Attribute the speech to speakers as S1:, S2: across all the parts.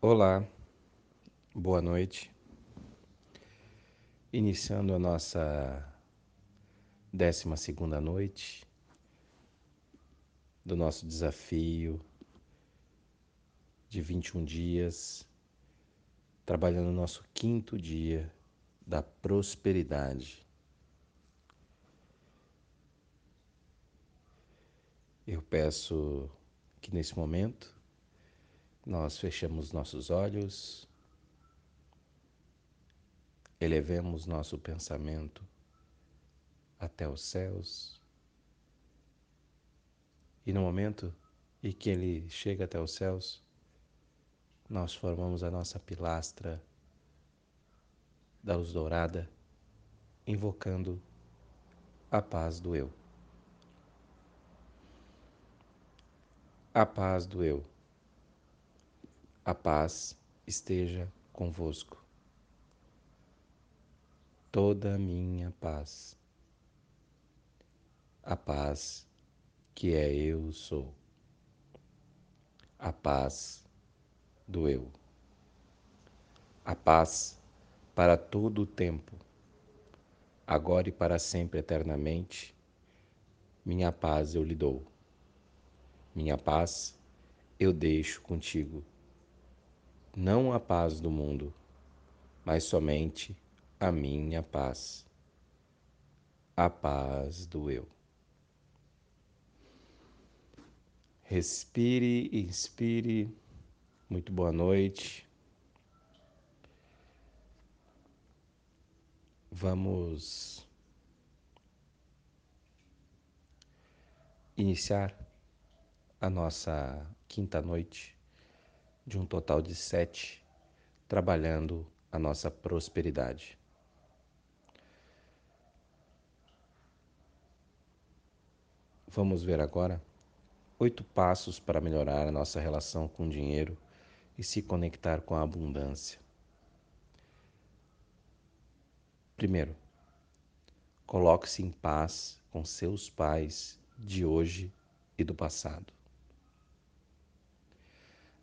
S1: Olá, boa noite. Iniciando a nossa décima segunda noite do nosso desafio de 21 dias, trabalhando no nosso quinto dia da prosperidade. Eu peço que nesse momento nós fechamos nossos olhos, elevemos nosso pensamento até os céus, e no momento em que ele chega até os céus, nós formamos a nossa pilastra da luz dourada, invocando a paz do eu. A paz do eu. A paz esteja convosco. Toda a minha paz. A paz que é eu sou. A paz do eu. A paz para todo o tempo, agora e para sempre eternamente, minha paz eu lhe dou. Minha paz eu deixo contigo não a paz do mundo, mas somente a minha paz, a paz do eu. Respire, inspire. Muito boa noite. Vamos iniciar a nossa quinta noite de um total de sete, trabalhando a nossa prosperidade. Vamos ver agora oito passos para melhorar a nossa relação com o dinheiro e se conectar com a abundância. Primeiro, coloque-se em paz com seus pais de hoje e do passado.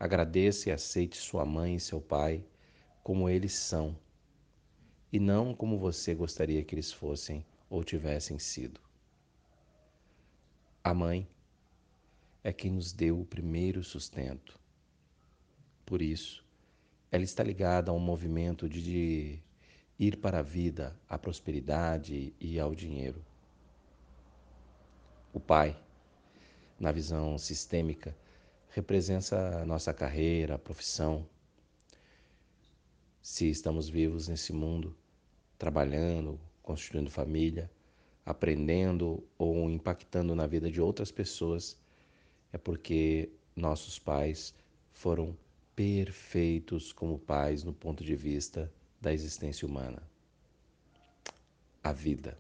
S1: Agradeça e aceite sua mãe e seu pai como eles são, e não como você gostaria que eles fossem ou tivessem sido. A mãe é quem nos deu o primeiro sustento. Por isso, ela está ligada a um movimento de, ir para a vida, à prosperidade e ao dinheiro. O pai, na visão sistêmica, representa a nossa carreira, a profissão. Se estamos vivos nesse mundo, trabalhando, construindo família, aprendendo ou impactando na vida de outras pessoas, é porque nossos pais foram perfeitos como pais no ponto de vista da existência humana. A vida.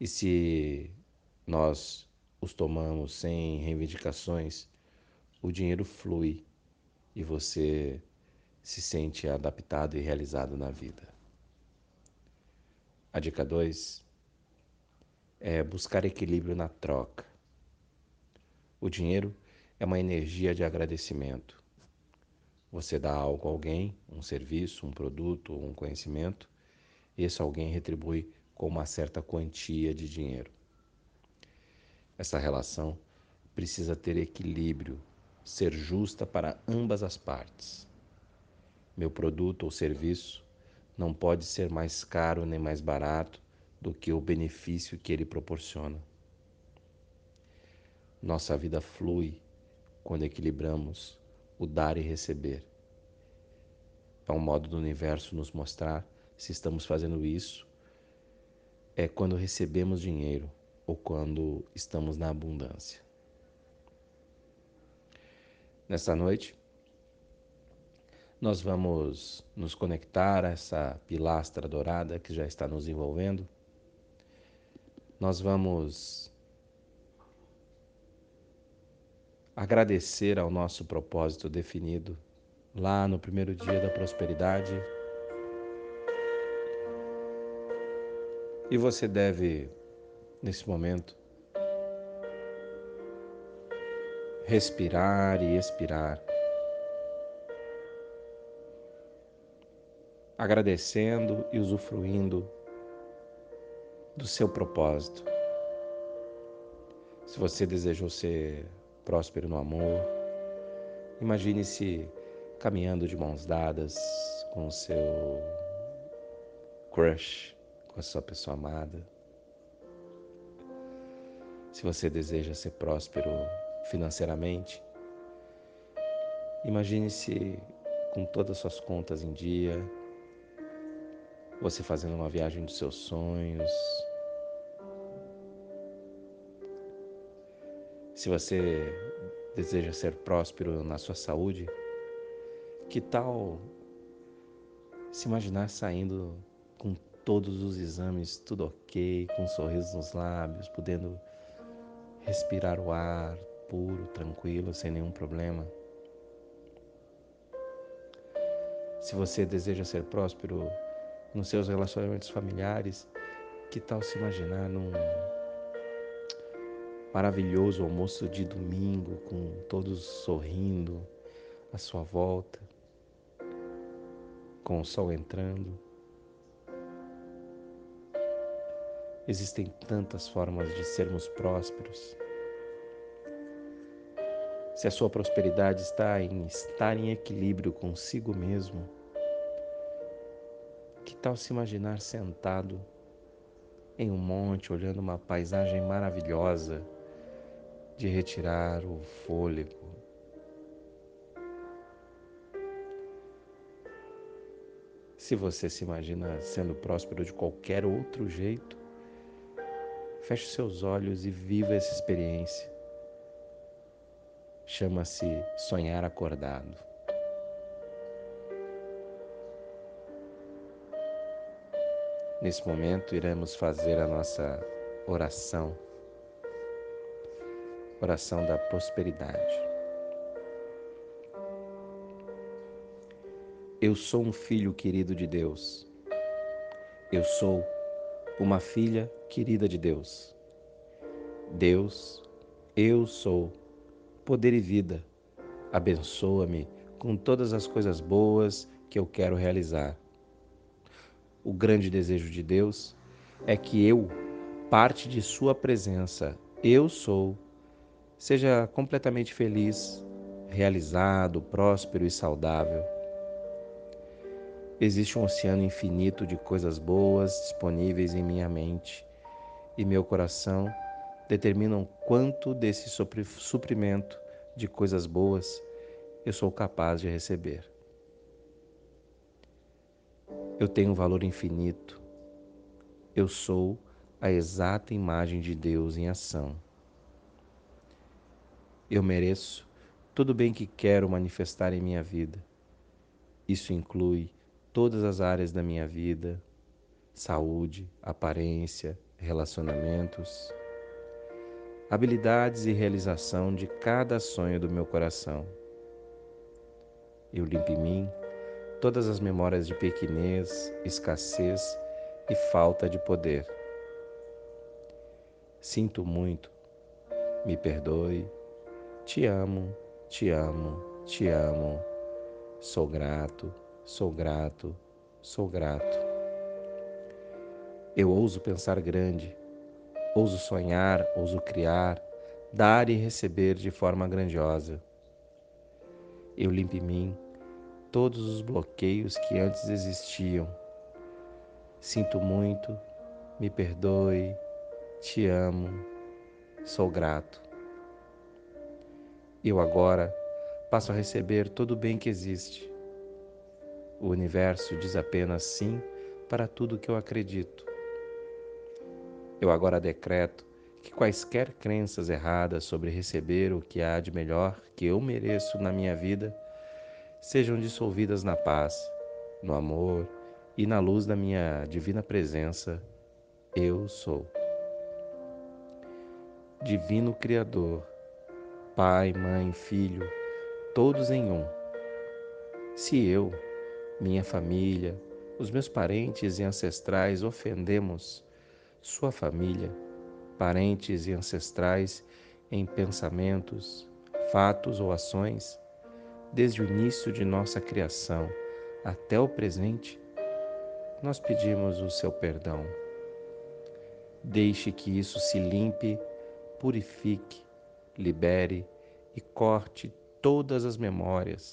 S1: E se nós os tomamos sem reivindicações, o dinheiro flui e você se sente adaptado e realizado na vida. A dica 2 é buscar equilíbrio na troca. O dinheiro é uma energia de agradecimento. Você dá algo a alguém, um serviço, um produto ou um conhecimento, e esse alguém retribui com uma certa quantia de dinheiro. Essa relação precisa ter equilíbrio, ser justa para ambas as partes. Meu produto ou serviço não pode ser mais caro nem mais barato do que o benefício que ele proporciona. Nossa vida flui quando equilibramos o dar e receber. É um modo do universo nos mostrar se estamos fazendo isso. É quando recebemos dinheiro ou quando estamos na abundância. Nesta noite, nós vamos nos conectar a essa pilastra dourada que já está nos envolvendo. Nós vamos agradecer ao nosso propósito definido lá no primeiro dia da prosperidade. E você deve nesse momento. Respirar e expirar. Agradecendo e usufruindo do seu propósito. Se você desejou ser próspero no amor, imagine-se caminhando de mãos dadas com o seu crush, com a sua pessoa amada se você deseja ser próspero financeiramente, imagine-se com todas as suas contas em dia, você fazendo uma viagem dos seus sonhos. Se você deseja ser próspero na sua saúde, que tal se imaginar saindo com todos os exames tudo ok, com um sorriso nos lábios, podendo respirar o ar puro, tranquilo, sem nenhum problema? Se você deseja ser próspero nos seus relacionamentos familiares, que tal se imaginar num maravilhoso almoço de domingo com todos sorrindo à sua volta, com o sol entrando? Existem tantas formas de sermos prósperos. Se a sua prosperidade está em estar em equilíbrio consigo mesmo, tal se imaginar sentado em um monte, olhando uma paisagem maravilhosa, de retirar o fôlego? Se você se imagina sendo próspero de qualquer outro jeito, feche seus olhos e viva essa experiência. Chama-se sonhar acordado. Nesse momento, iremos fazer a nossa oração, oração da prosperidade. Eu sou um filho querido de Deus. Eu sou uma filha querida de Deus. Deus, eu sou poder e vida. Abençoa-me com todas as coisas boas que eu quero realizar o grande desejo de Deus é que eu, parte de Sua presença, eu sou, seja completamente feliz, realizado, próspero e saudável. Existe um oceano infinito de coisas boas disponíveis em minha mente e meu coração determinam quanto desse suprimento de coisas boas eu sou capaz de receber. Eu tenho um valor infinito. Eu sou a exata imagem de Deus em ação. Eu mereço tudo bem que quero manifestar em minha vida. Isso inclui todas as áreas da minha vida: saúde, aparência, relacionamentos, habilidades e realização de cada sonho do meu coração. Eu limpo em mim todas as memórias de pequenez, escassez e falta de poder. Sinto muito, me perdoe, te amo, te amo, te amo, sou grato, sou grato, sou grato. Eu ouso pensar grande, ouso sonhar, ouso criar, dar e receber de forma grandiosa. Eu limpo em mim todos os bloqueios que antes existiam. Sinto muito, me perdoe, te amo, sou grato. Eu agora passo a receber todo o bem que existe. O universo diz apenas sim para tudo que eu acredito. Eu agora decreto que quaisquer crenças erradas sobre receber o que há de melhor que eu mereço na minha vida sejam dissolvidas na paz, no amor e na luz da minha divina presença, eu sou. Divino Criador, Pai, Mãe, Filho, todos em um. Se eu, minha família, os meus parentes e ancestrais ofendemos sua família, parentes e ancestrais em pensamentos, fatos ou ações, desde o início de nossa criação até o presente, nós pedimos o seu perdão. Deixe que isso se limpe, purifique, libere e corte todas as memórias,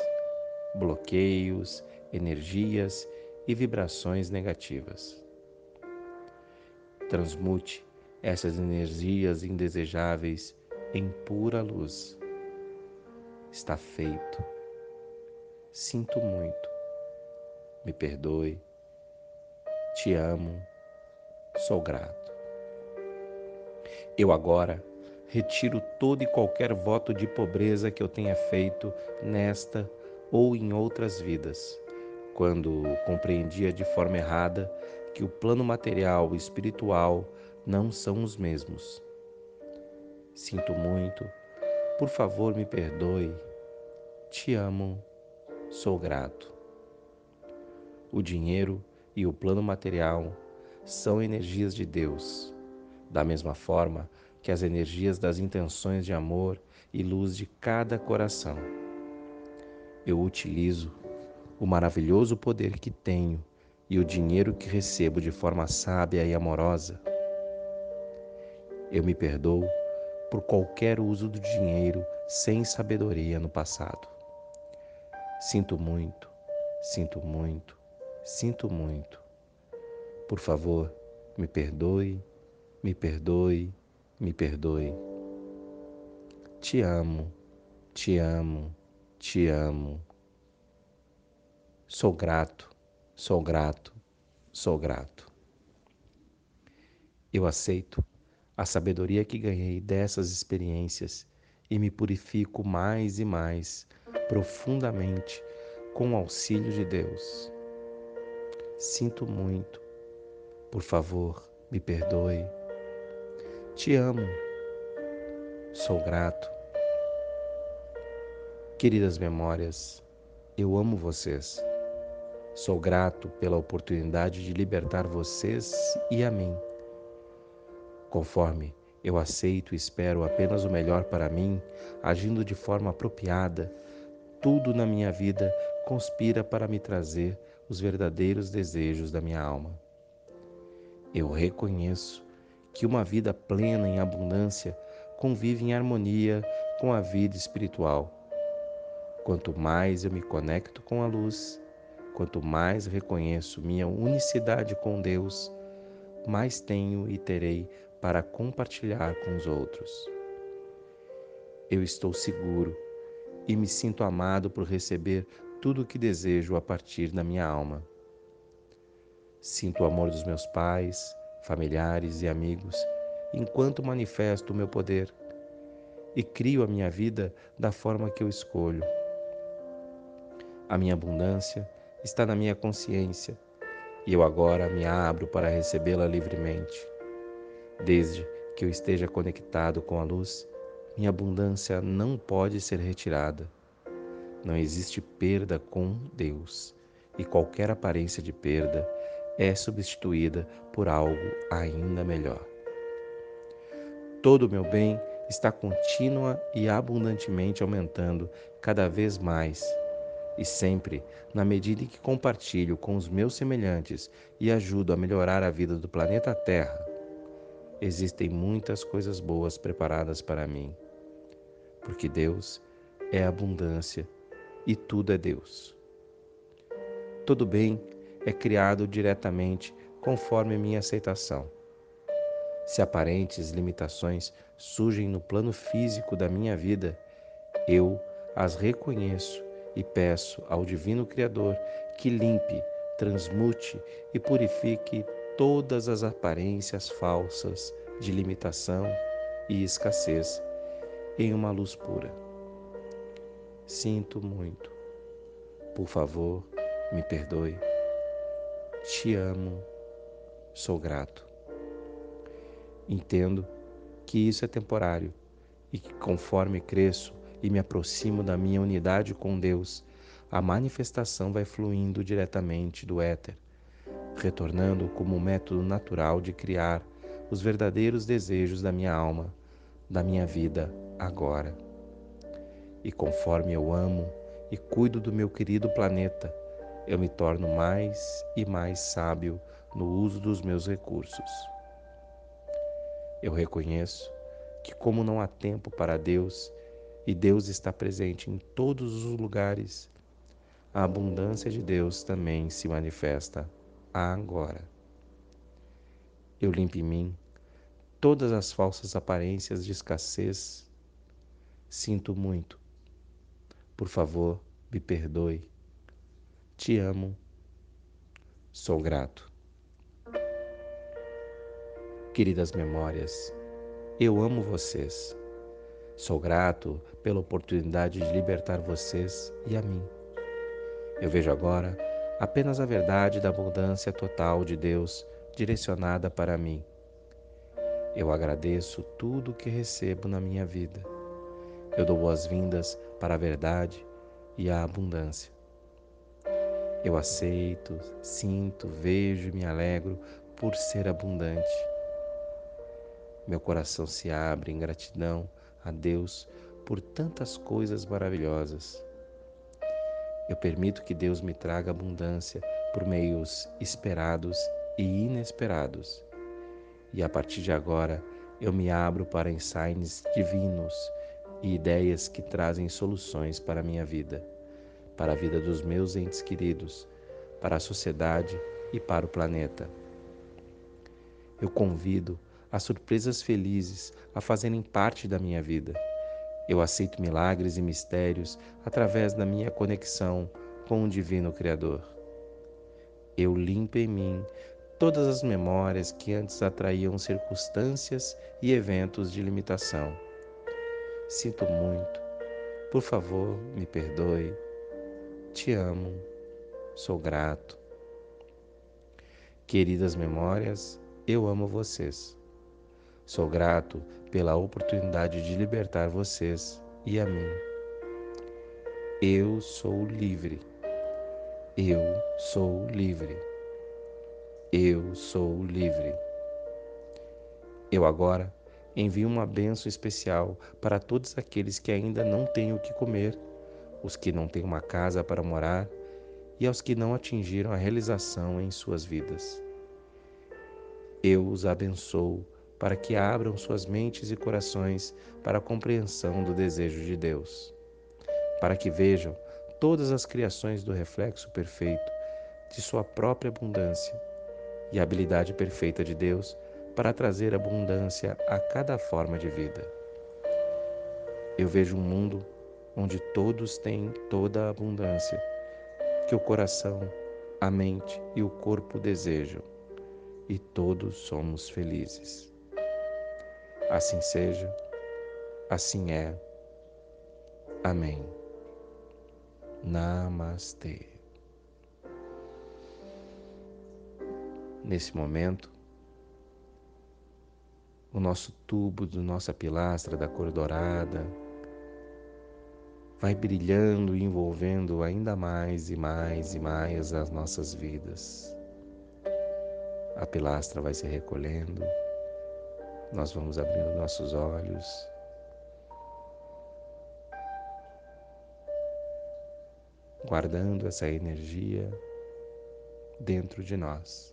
S1: bloqueios, energias e vibrações negativas. Transmute essas energias indesejáveis em pura luz. Está feito. Sinto muito. Me perdoe. Te amo. Sou grato. Eu agora retiro todo e qualquer voto de pobreza que eu tenha feito nesta ou em outras vidas, quando compreendia de forma errada que o plano material e espiritual não são os mesmos. Sinto muito, por favor me perdoe. Te amo, sou grato. O dinheiro e o plano material são energias de Deus, da mesma forma que as energias das intenções de amor e luz de cada coração. Eu utilizo o maravilhoso poder que tenho e o dinheiro que recebo de forma sábia e amorosa. Eu me perdoo por qualquer uso do dinheiro sem sabedoria no passado. Sinto muito, sinto muito, sinto muito. Por favor, me perdoe, me perdoe, me perdoe. Te amo, te amo, te amo. Sou grato, sou grato, sou grato. Eu aceito a sabedoria que ganhei dessas experiências e me purifico mais e mais profundamente com o auxílio de Deus. Sinto muito. Por favor, me perdoe. Te amo. Sou grato. Queridas memórias, eu amo vocês. Sou grato pela oportunidade de libertar vocês e a mim. Conforme eu aceito e espero apenas o melhor para mim, agindo de forma apropriada, tudo na minha vida conspira para me trazer os verdadeiros desejos da minha alma. Eu reconheço que uma vida plena em abundância convive em harmonia com a vida espiritual. Quanto mais eu me conecto com a luz, quanto mais reconheço minha unicidade com Deus, mais tenho e terei para compartilhar com os outros. Eu estou seguro e me sinto amado por receber tudo o que desejo a partir da minha alma. Sinto o amor dos meus pais, familiares e amigos enquanto manifesto o meu poder e crio a minha vida da forma que eu escolho. A minha abundância está na minha consciência e eu agora me abro para recebê-la livremente. Desde que eu esteja conectado com a luz, minha abundância não pode ser retirada. Não existe perda com Deus, e qualquer aparência de perda é substituída por algo ainda melhor. Todo o meu bem está contínua e abundantemente aumentando cada vez mais, e sempre na medida em que compartilho com os meus semelhantes e ajudo a melhorar a vida do planeta Terra existem muitas coisas boas preparadas para mim, porque Deus é abundância e tudo é Deus. Todo bem é criado diretamente conforme minha aceitação. Se aparentes limitações surgem no plano físico da minha vida, eu as reconheço e peço ao Divino Criador que limpe, transmute e purifique todas as aparências falsas de limitação e escassez em uma luz pura. Sinto muito. Por favor, me perdoe. Te amo. Sou grato. Entendo que isso é temporário e que conforme cresço e me aproximo da minha unidade com Deus, a manifestação vai fluindo diretamente do éter retornando como um método natural de criar os verdadeiros desejos da minha alma, da minha vida agora. E conforme eu amo e cuido do meu querido planeta, eu me torno mais e mais sábio no uso dos meus recursos. Eu reconheço que, como não há tempo para Deus e Deus está presente em todos os lugares, a abundância de Deus também se manifesta agora. Eu limpo em mim todas as falsas aparências de escassez. Sinto muito. Por favor, me perdoe. Te amo. Sou grato. Queridas memórias, eu amo vocês. Sou grato pela oportunidade de libertar vocês e a mim. Eu vejo agora apenas a verdade da abundância total de Deus direcionada para mim. Eu agradeço tudo o que recebo na minha vida. Eu dou boas-vindas para a verdade e a abundância. Eu aceito, sinto, vejo e me alegro por ser abundante. Meu coração se abre em gratidão a Deus por tantas coisas maravilhosas. Eu permito que Deus me traga abundância por meios esperados e inesperados. E a partir de agora, eu me abro para insights divinos e ideias que trazem soluções para a minha vida, para a vida dos meus entes queridos, para a sociedade e para o planeta. Eu convido as surpresas felizes a fazerem parte da minha vida. Eu aceito milagres e mistérios através da minha conexão com o Divino Criador. Eu limpo em mim todas as memórias que antes atraíam circunstâncias e eventos de limitação. Sinto muito. Por favor, me perdoe. Te amo. Sou grato. Queridas memórias, eu amo vocês. Sou grato pela oportunidade de libertar vocês e a mim. Eu sou livre. Eu sou livre. Eu sou livre. Eu agora envio uma benção especial para todos aqueles que ainda não têm o que comer, os que não têm uma casa para morar e aos que não atingiram a realização em suas vidas. Eu os abençoo para que abram suas mentes e corações para a compreensão do desejo de Deus, para que vejam todas as criações do reflexo perfeito de sua própria abundância e a habilidade perfeita de Deus para trazer abundância a cada forma de vida. Eu vejo um mundo onde todos têm toda a abundância que o coração, a mente e o corpo desejam, e todos somos felizes. Assim seja, assim é. Amém. Namastê. Nesse momento, o nosso tubo do nossa pilastra da cor dourada vai brilhando e envolvendo ainda mais e mais e mais as nossas vidas. A pilastra vai se recolhendo nós vamos abrindo nossos olhos. Guardando essa energia dentro de nós.